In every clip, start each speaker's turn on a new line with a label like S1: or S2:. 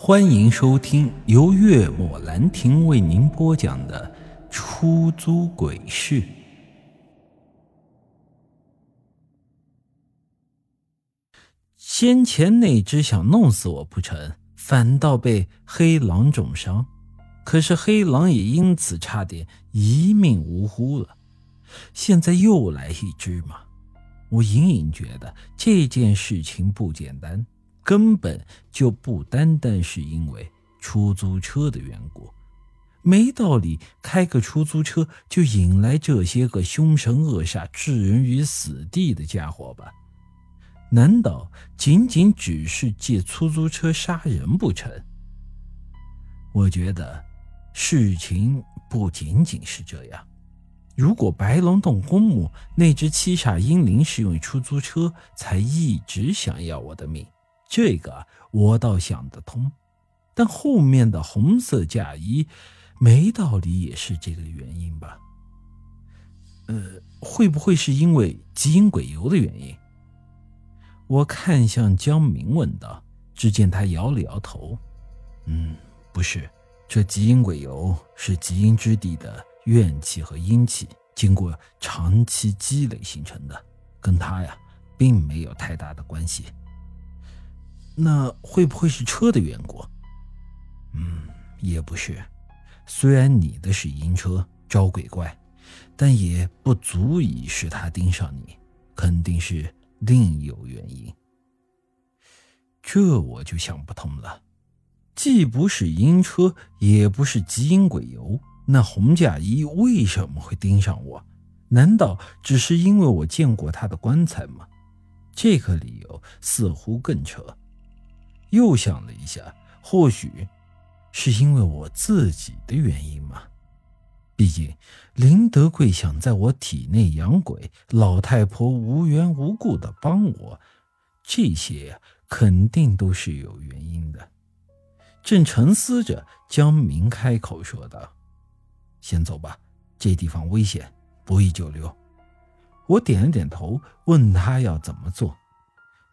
S1: 欢迎收听由月末兰亭为您播讲的《出租鬼市》。先前那只想弄死我不成，反倒被黑狼重伤，可是黑狼也因此差点一命呜呼了。现在又来一只嘛，我隐隐觉得这件事情不简单。根本就不单单是因为出租车的缘故，没道理开个出租车就引来这些个凶神恶煞、置人于死地的家伙吧？难道仅仅只是借出租车杀人不成？我觉得事情不仅仅是这样。如果白龙洞公墓那只七煞阴灵是用出租车才一直想要我的命。这个我倒想得通，但后面的红色嫁衣，没道理也是这个原因吧？呃，会不会是因为基因鬼油的原因？我看向江明问道。只见他摇了摇头，嗯，不是，这基因鬼油是极阴之地的怨气和阴气经过长期积累形成的，跟他呀并没有太大的关系。那会不会是车的缘故？嗯，也不是。虽然你的是阴车招鬼怪，但也不足以使他盯上你，肯定是另有原因。这我就想不通了。既不是阴车，也不是基因鬼油，那红嫁衣为什么会盯上我？难道只是因为我见过他的棺材吗？这个理由似乎更扯。又想了一下，或许是因为我自己的原因嘛。毕竟林德贵想在我体内养鬼，老太婆无缘无故的帮我，这些，肯定都是有原因的。正沉思着，江明开口说道：“先走吧，这地方危险，不宜久留。”我点了点头，问他要怎么做。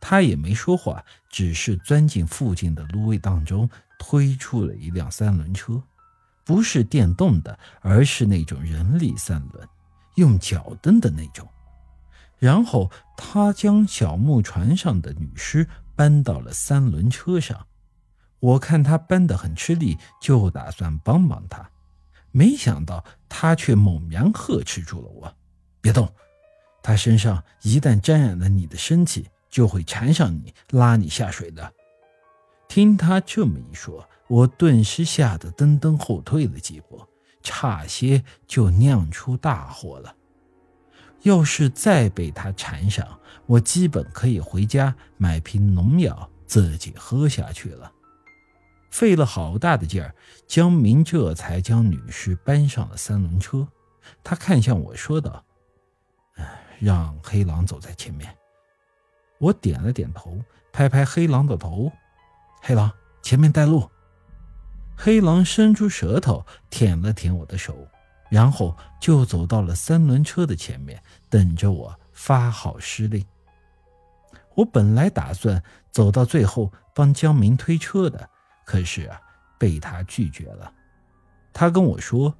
S1: 他也没说话，只是钻进附近的芦苇荡中，推出了一辆三轮车，不是电动的，而是那种人力三轮，用脚蹬的那种。然后他将小木船上的女尸搬到了三轮车上。我看他搬得很吃力，就打算帮帮他，没想到他却猛然呵斥住了我：“别动！他身上一旦沾染了你的身体。”就会缠上你，拉你下水的。听他这么一说，我顿时吓得噔噔后退了几步，差些就酿出大祸了。要是再被他缠上，我基本可以回家买瓶农药自己喝下去了。费了好大的劲儿，江明这才将女尸搬上了三轮车。他看向我说道：“让黑狼走在前面。”我点了点头，拍拍黑狼的头：“黑狼，前面带路。”黑狼伸出舌头舔了舔我的手，然后就走到了三轮车的前面，等着我发号施令。我本来打算走到最后帮江明推车的，可是啊，被他拒绝了。他跟我说，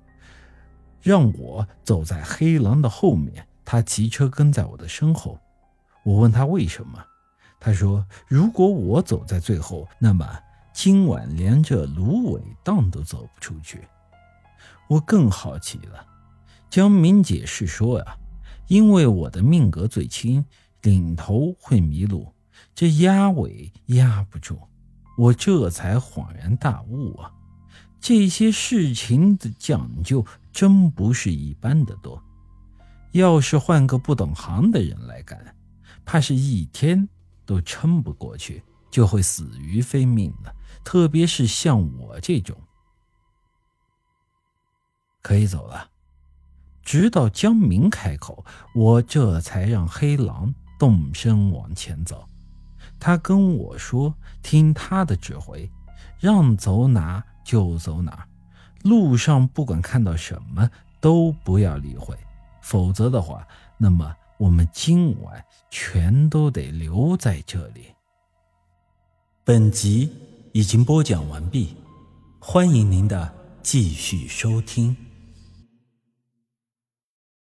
S1: 让我走在黑狼的后面，他骑车跟在我的身后。我问他为什么，他说：“如果我走在最后，那么今晚连这芦苇荡都走不出去。”我更好奇了。江明解释说：“啊，因为我的命格最轻，领头会迷路，这压尾压不住。”我这才恍然大悟啊，这些事情的讲究真不是一般的多。要是换个不懂行的人来干，怕是一天都撑不过去，就会死于非命了。特别是像我这种，可以走了。直到江明开口，我这才让黑狼动身往前走。他跟我说：“听他的指挥，让走哪就走哪，路上不管看到什么都不要理会，否则的话，那么……”我们今晚全都得留在这里。本集已经播讲完毕，欢迎您的继续收听。